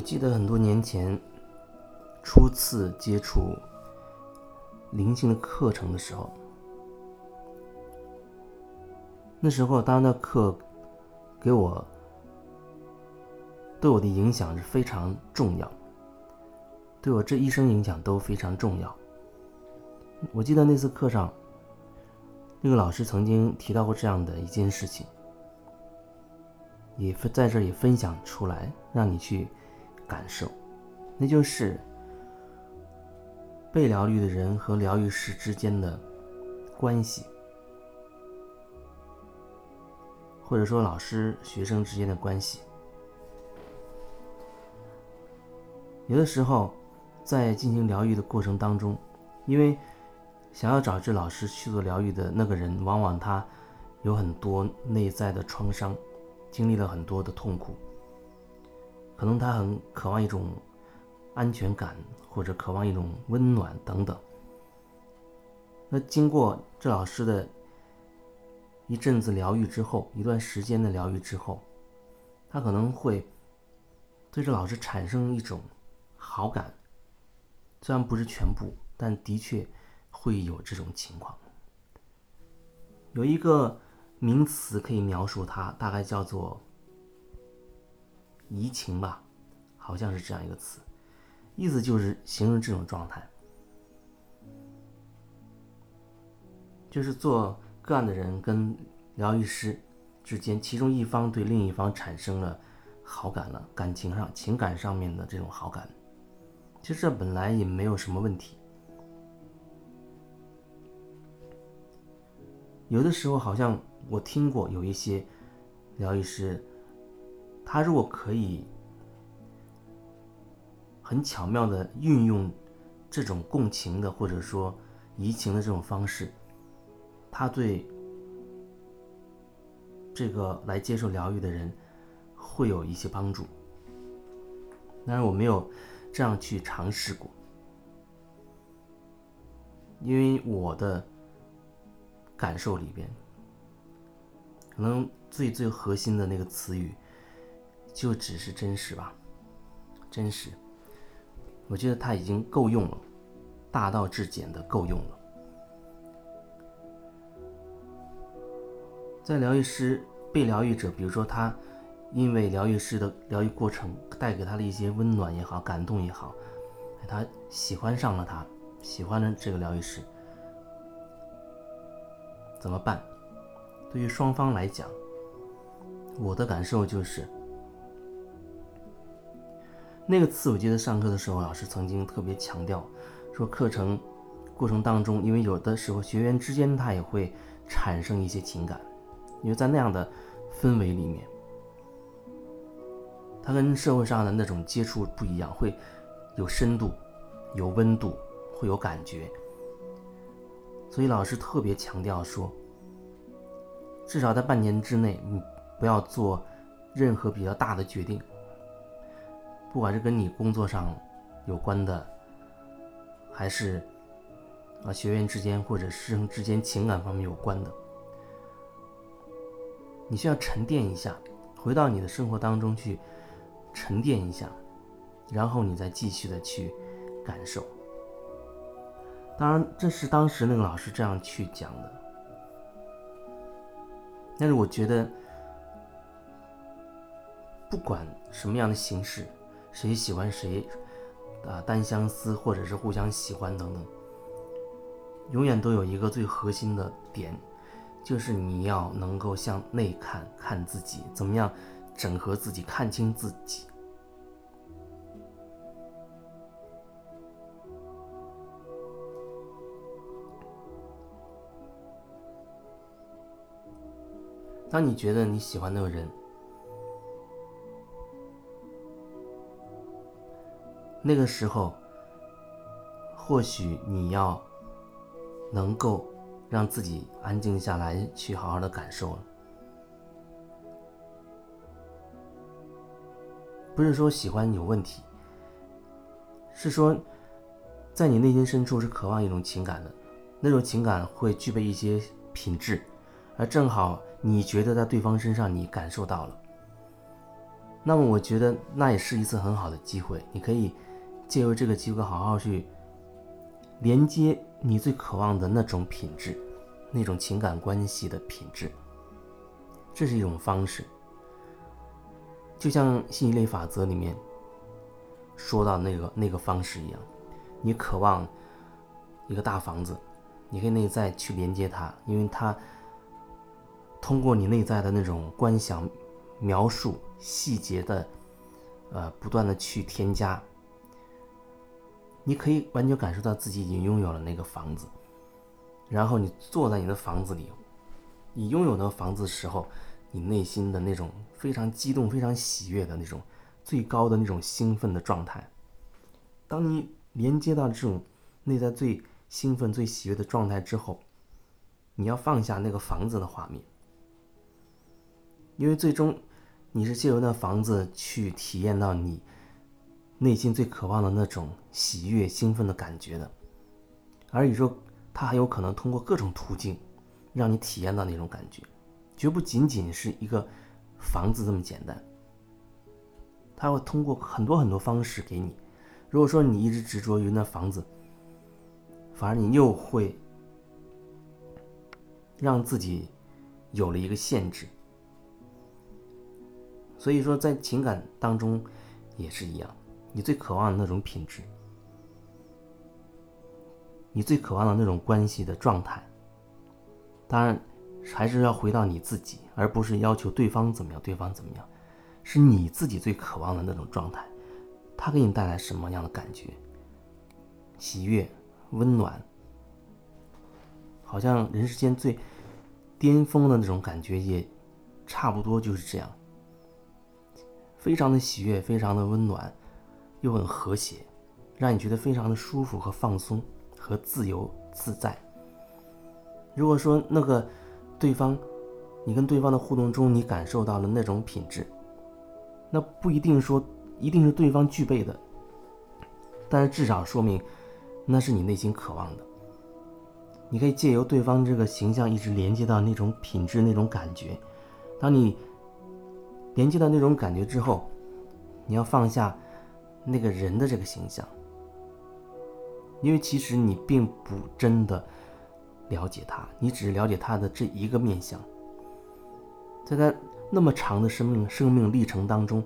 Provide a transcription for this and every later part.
我记得很多年前初次接触灵性的课程的时候，那时候当然那课给我对我的影响是非常重要，对我这一生影响都非常重要。我记得那次课上，那个老师曾经提到过这样的一件事情，也分在这儿也分享出来，让你去。感受，那就是被疗愈的人和疗愈师之间的关系，或者说老师学生之间的关系。有的时候，在进行疗愈的过程当中，因为想要找这老师去做疗愈的那个人，往往他有很多内在的创伤，经历了很多的痛苦。可能他很渴望一种安全感，或者渴望一种温暖等等。那经过这老师的一阵子疗愈之后，一段时间的疗愈之后，他可能会对这老师产生一种好感。虽然不是全部，但的确会有这种情况。有一个名词可以描述它，大概叫做。移情吧，好像是这样一个词，意思就是形容这种状态，就是做个案的人跟疗愈师之间，其中一方对另一方产生了好感了，感情上、情感上面的这种好感，其实这本来也没有什么问题。有的时候好像我听过有一些疗愈师。他如果可以很巧妙的运用这种共情的或者说移情的这种方式，他对这个来接受疗愈的人会有一些帮助。当然我没有这样去尝试过，因为我的感受里边，可能最最核心的那个词语。就只是真实吧，真实，我觉得他已经够用了，大道至简的够用了。在疗愈师被疗愈者，比如说他因为疗愈师的疗愈过程带给他的一些温暖也好，感动也好，他喜欢上了他，喜欢了这个疗愈师，怎么办？对于双方来讲，我的感受就是。那个词，我记得上课的时候，老师曾经特别强调，说课程过程当中，因为有的时候学员之间他也会产生一些情感，因为在那样的氛围里面，他跟社会上的那种接触不一样，会有深度、有温度、会有感觉，所以老师特别强调说，至少在半年之内，你不要做任何比较大的决定。不管是跟你工作上有关的，还是啊学员之间或者师生之间情感方面有关的，你需要沉淀一下，回到你的生活当中去沉淀一下，然后你再继续的去感受。当然，这是当时那个老师这样去讲的，但是我觉得，不管什么样的形式。谁喜欢谁，啊，单相思或者是互相喜欢等等，永远都有一个最核心的点，就是你要能够向内看看自己，怎么样整合自己，看清自己。当你觉得你喜欢那个人。那个时候，或许你要能够让自己安静下来，去好好的感受了。不是说喜欢有问题，是说在你内心深处是渴望一种情感的，那种情感会具备一些品质，而正好你觉得在对方身上你感受到了，那么我觉得那也是一次很好的机会，你可以借由这个机会好好去连接你最渴望的那种品质，那种情感关系的品质。这是一种方式，就像吸引力法则里面说到那个那个方式一样，你渴望一个大房子，你可以内在去连接它，因为它通过你内在的那种观想、描述、细节的，呃，不断的去添加，你可以完全感受到自己已经拥有了那个房子，然后你坐在你的房子里。你拥有那个房子的时候，你内心的那种非常激动、非常喜悦的那种最高的那种兴奋的状态。当你连接到这种内在最兴奋、最喜悦的状态之后，你要放下那个房子的画面，因为最终你是借由那房子去体验到你内心最渴望的那种喜悦、兴奋的感觉的。而宇宙它还有可能通过各种途径。让你体验到那种感觉，绝不仅仅是一个房子这么简单。他会通过很多很多方式给你。如果说你一直执着于那房子，反而你又会让自己有了一个限制。所以说，在情感当中也是一样，你最渴望的那种品质，你最渴望的那种关系的状态。当然，还是要回到你自己，而不是要求对方怎么样，对方怎么样，是你自己最渴望的那种状态。他给你带来什么样的感觉？喜悦、温暖，好像人世间最巅峰的那种感觉，也差不多就是这样。非常的喜悦，非常的温暖，又很和谐，让你觉得非常的舒服和放松和自由自在。如果说那个对方，你跟对方的互动中，你感受到了那种品质，那不一定说一定是对方具备的，但是至少说明那是你内心渴望的。你可以借由对方这个形象一直连接到那种品质、那种感觉。当你连接到那种感觉之后，你要放下那个人的这个形象，因为其实你并不真的。了解他，你只是了解他的这一个面相，在他那么长的生命生命历程当中，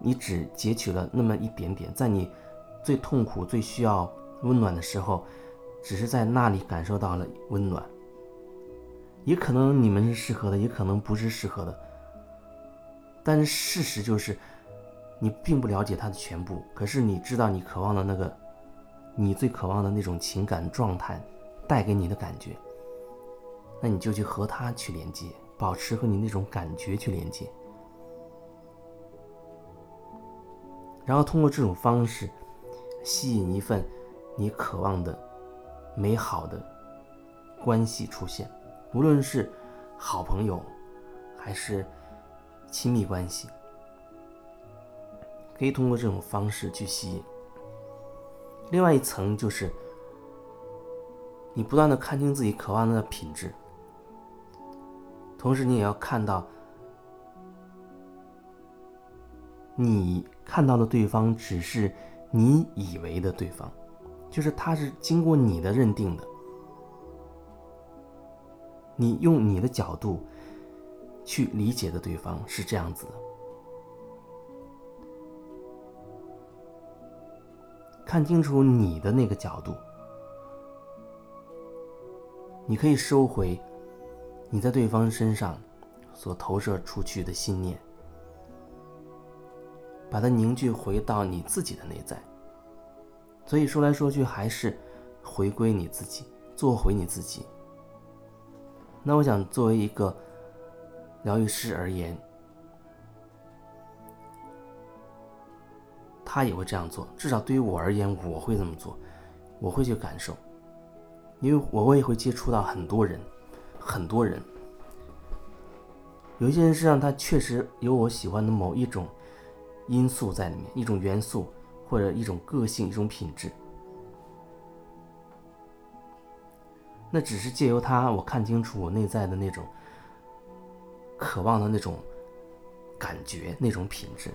你只截取了那么一点点，在你最痛苦、最需要温暖的时候，只是在那里感受到了温暖。也可能你们是适合的，也可能不是适合的。但是事实就是，你并不了解他的全部，可是你知道你渴望的那个，你最渴望的那种情感状态。带给你的感觉，那你就去和他去连接，保持和你那种感觉去连接，然后通过这种方式，吸引一份你渴望的美好的关系出现，无论是好朋友还是亲密关系，可以通过这种方式去吸引。另外一层就是。你不断的看清自己渴望的品质，同时你也要看到，你看到的对方只是你以为的对方，就是他是经过你的认定的，你用你的角度去理解的对方是这样子的，看清楚你的那个角度。你可以收回你在对方身上所投射出去的信念，把它凝聚回到你自己的内在。所以说来说去，还是回归你自己，做回你自己。那我想，作为一个疗愈师而言，他也会这样做。至少对于我而言，我会这么做，我会去感受。因为我我也会接触到很多人，很多人，有一些人身上他确实有我喜欢的某一种因素在里面，一种元素或者一种个性、一种品质。那只是借由他，我看清楚我内在的那种渴望的那种感觉、那种品质。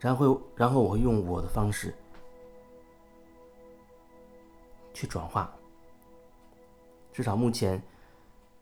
然后，然后我会用我的方式去转化，至少目前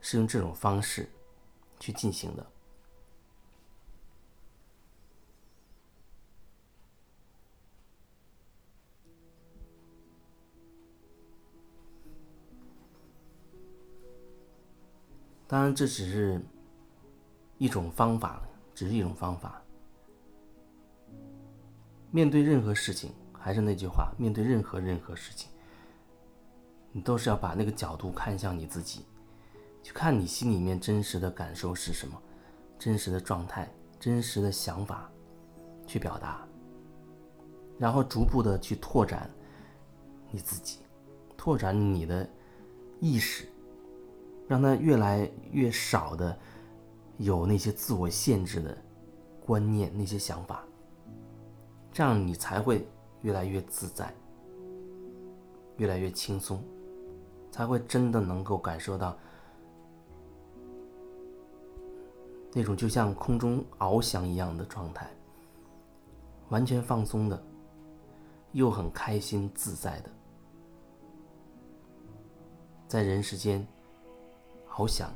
是用这种方式去进行的。当然，这只是一种方法，只是一种方法。面对任何事情，还是那句话，面对任何任何事情，你都是要把那个角度看向你自己，去看你心里面真实的感受是什么，真实的状态，真实的想法，去表达，然后逐步的去拓展你自己，拓展你的意识，让它越来越少的有那些自我限制的观念，那些想法。这样你才会越来越自在，越来越轻松，才会真的能够感受到那种就像空中翱翔一样的状态，完全放松的，又很开心自在的，在人世间翱翔。